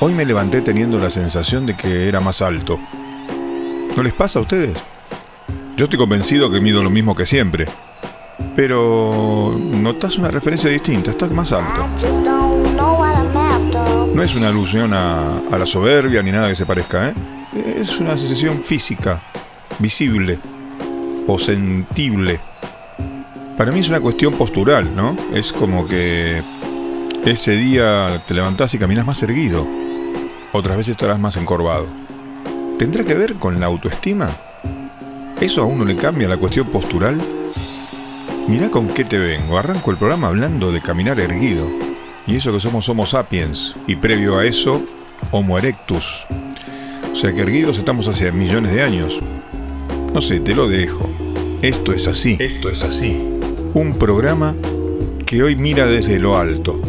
Hoy me levanté teniendo la sensación de que era más alto. ¿No les pasa a ustedes? Yo estoy convencido que mido lo mismo que siempre. Pero notas una referencia distinta, estás más alto. No es una alusión a, la soberbia ni nada que se parezca, ¿eh? Es una sensación física, visible o sentible. Para mí es una cuestión postural, ¿no? Es como que ese día te levantás y caminas más erguido. Otras veces estarás más encorvado. ¿Tendrá que ver con la autoestima? ¿Eso a uno le cambia la cuestión postural? Mirá con qué te vengo. Arranco el programa hablando de caminar erguido. Y eso que somos Homo sapiens. Y previo a eso, Homo erectus. O sea que erguidos estamos hace millones de años. No sé, te lo dejo. Esto es así. Esto es así. Un programa que hoy mira desde lo alto.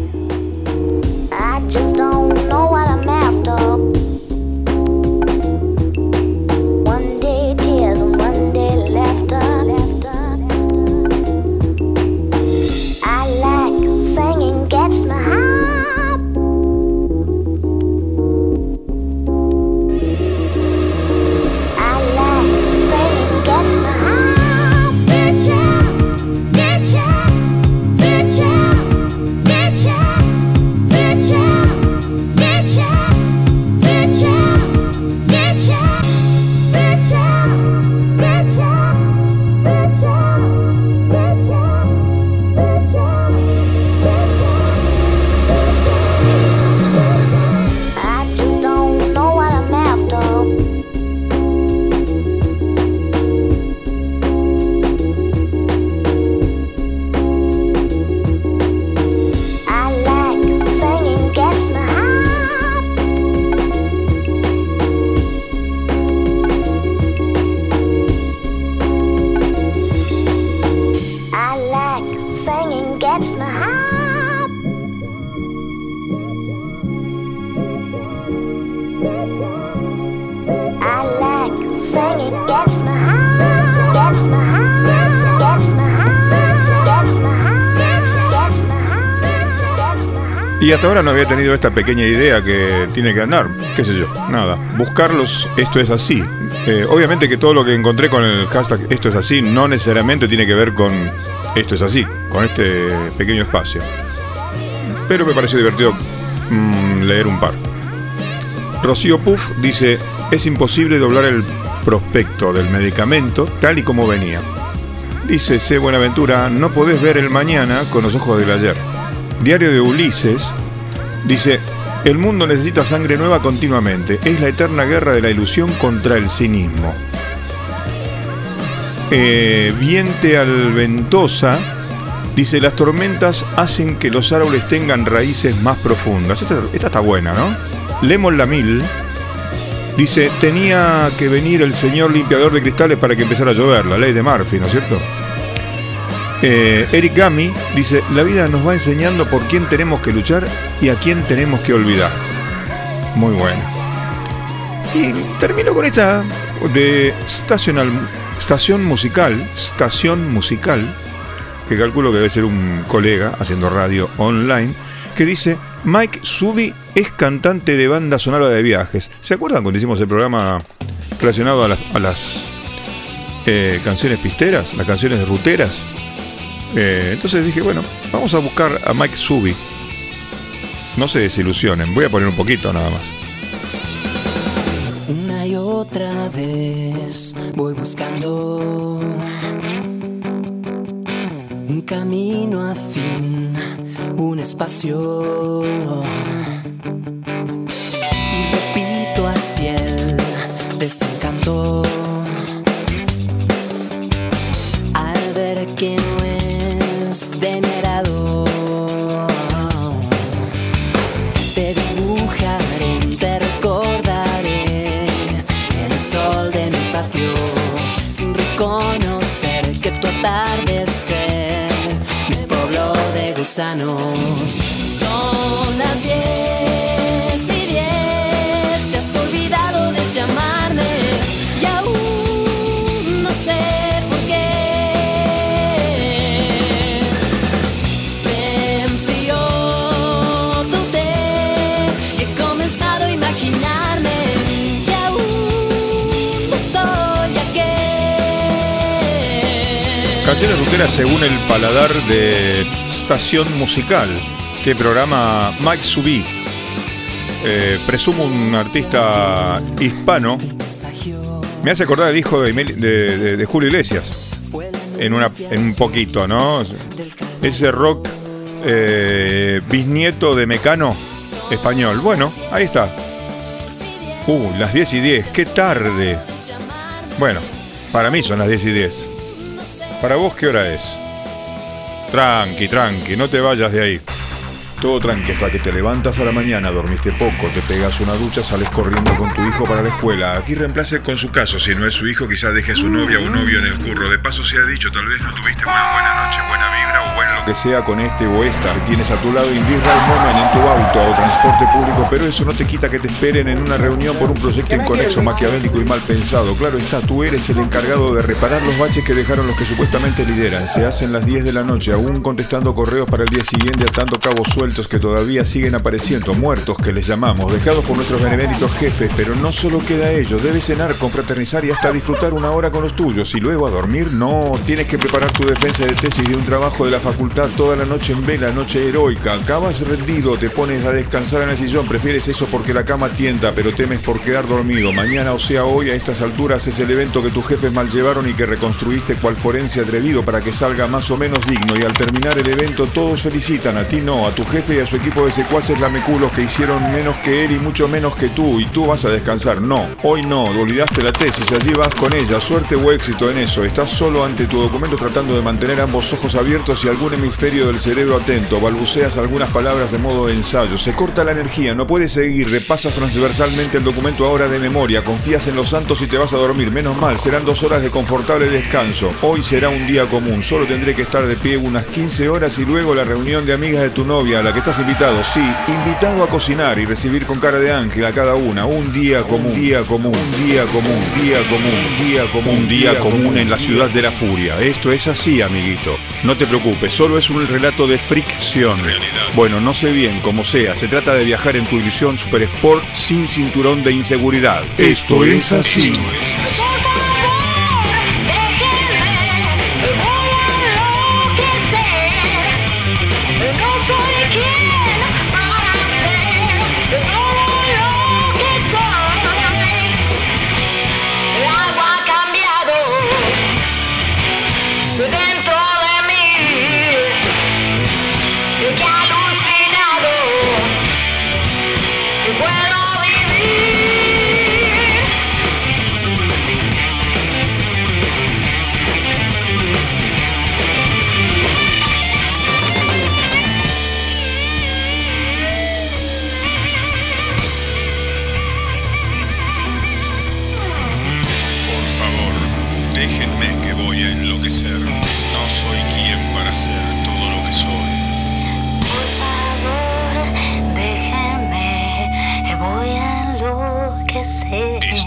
Y hasta ahora no había tenido esta pequeña idea que tiene que andar, qué sé yo, nada. Buscarlos, esto es así. Eh, obviamente que todo lo que encontré con el hashtag esto es así no necesariamente tiene que ver con esto es así, con este pequeño espacio. Pero me pareció divertido mm, leer un par. Rocío Puff dice, es imposible doblar el prospecto del medicamento tal y como venía. Dice C. Buenaventura, no podés ver el mañana con los ojos del ayer. Diario de Ulises Dice, el mundo necesita sangre nueva continuamente. Es la eterna guerra de la ilusión contra el cinismo. Eh, Viente Alventosa dice, las tormentas hacen que los árboles tengan raíces más profundas. Esta, está buena, ¿no? Lemon Lamil dice, tenía que venir el señor limpiador de cristales para que empezara a llover, la ley de Murphy, ¿no es cierto? Eh, Eric Gami dice, la vida nos va enseñando por quién tenemos que luchar y a quién tenemos que olvidar. Muy bueno. Y termino con esta de estación musical, estación musical, que calculo que debe ser un colega haciendo radio online, que dice, Mike Subi es cantante de banda sonora de viajes. ¿Se acuerdan cuando hicimos el programa relacionado a las, eh, canciones pisteras, las canciones ruteras? Eh, entonces dije, bueno, vamos a buscar a Mike Subi. No se desilusionen, voy a poner un poquito nada más. Una y otra vez voy buscando un camino afín, un espacio. De mi patio, sin reconocer que tu atardecer me pobló de gusanos. Son las diez Canciones rockeras según el paladar de Estación Musical, que programa Mike Subí. Eh, presumo un artista hispano. Me hace acordar el hijo de, Julio Iglesias. En, un poquito, ¿no? Ese rock eh, bisnieto de Mecano español. Bueno, ahí está. Uh, las 10 y 10, qué tarde. Bueno, para mí son las 10 y 10. Para vos, ¿qué hora es? Tranqui, tranqui, no te vayas de ahí. Todo tranqui hasta que te levantas a la mañana, dormiste poco, te pegas una ducha, sales corriendo con tu hijo para la escuela. Aquí reemplace con su caso, si no es su hijo, quizás deje a su novia o novio en el curro. De paso se ha dicho, tal vez no tuviste buena que sea con este o esta. Tienes a tu lado Indy Moment en tu auto o transporte público, pero eso no te quita que te esperen en una reunión por un proyecto inconexo, maquiavélico y mal pensado. Claro está, tú eres el encargado de reparar los baches que dejaron los que supuestamente lideran. Se hacen las 10 de la noche, aún contestando correos para el día siguiente, atando cabos sueltos que todavía siguen apareciendo, muertos que les llamamos, dejados por nuestros beneméritos jefes, pero no solo queda ello, debes cenar, confraternizar y hasta disfrutar una hora con los tuyos y luego a dormir, no, tienes que preparar tu defensa de tesis de un trabajo de la facultad toda la noche en vela, noche heroica, acabas rendido, te pones a descansar en el sillón, prefieres eso porque la cama tienta, pero temes por quedar dormido, mañana o sea hoy a estas alturas es el evento que tus jefes mal llevaron y que reconstruiste cual forense atrevido para que salga más o menos digno. Y al terminar el evento todos felicitan, a ti no, a tu jefe y a su equipo de secuaces lameculos que hicieron menos que él y mucho menos que tú, y tú vas a descansar. No, hoy no, olvidaste la tesis, allí vas con ella, suerte o éxito en eso. Estás solo ante tu documento tratando de mantener ambos ojos abiertos y algún hemisferio del cerebro atento. Balbuceas algunas palabras de modo de ensayo. Se corta la energía, no puedes seguir, repasas transversalmente el documento ahora de memoria, confías en los santos y te vas a dormir. Menos mal, serán dos horas de confortable descanso. Hoy será un día común, solo tendré que estar de pie unas 15 horas y luego la reunión de amigas de tu novia, a la que estás invitado, sí, invitado a cocinar y recibir con cara de ángel a cada una un día común, un día común, un día común, un día común, un día común, un día común en la ciudad de la furia. Esto es así, amiguito. No te preocupes, solo es un relato de fricción. Bueno, no sé bien, como sea, se trata de viajar en tu ilusión Super Sport sin cinturón de inseguridad. Esto es así. Esto es así.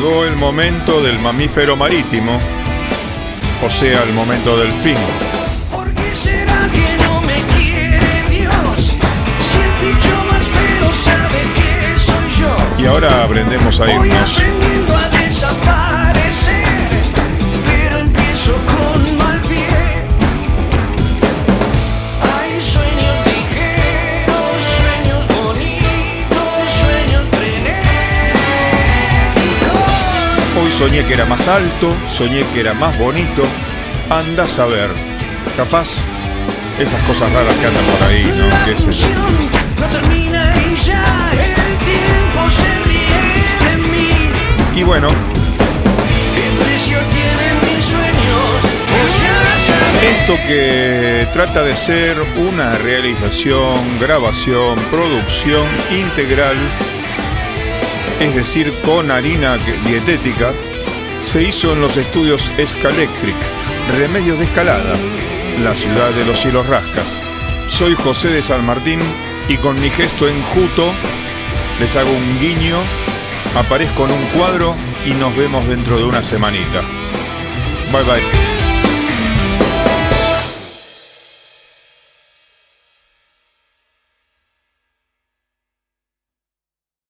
llegó el momento del mamífero marítimo o sea el momento del fin. ¿Por qué será que no me quiere Dios? Si el bicho más feo sabe que soy yo. Y ahora aprendemos a irnos. Soñé que era más alto, soñé que era más bonito. Anda a saber. Capaz esas cosas raras que andan por ahí, ¿no? ¿Qué es eso? Y bueno, esto que trata de ser una realización, grabación, producción integral, es decir, con harina dietética, se hizo en los estudios Escalectric Remedios de Escalada, la ciudad de los cielos rascas. Soy José de San Martín y con mi gesto enjuto les hago un guiño, aparezco en un cuadro y nos vemos dentro de una semanita. Bye bye.